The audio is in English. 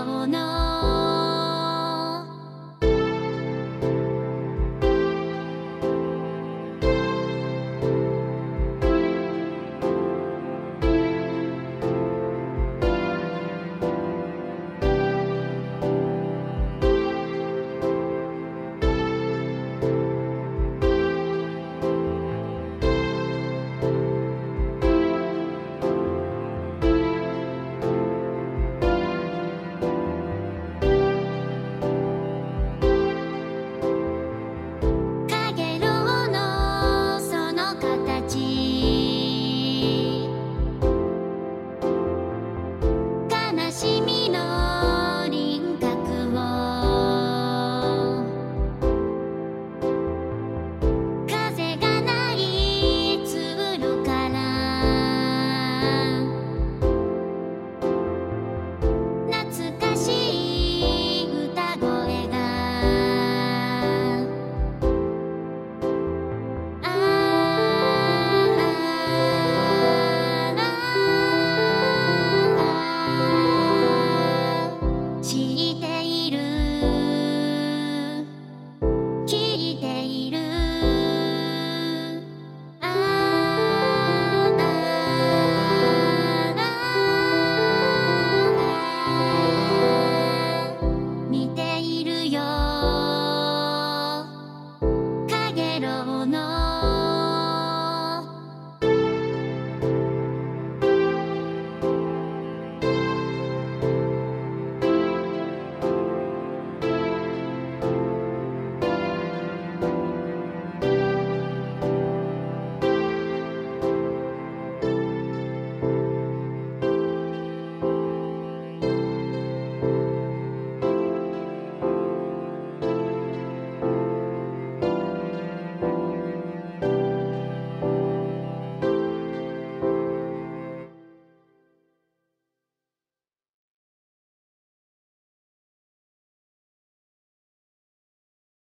よう little known.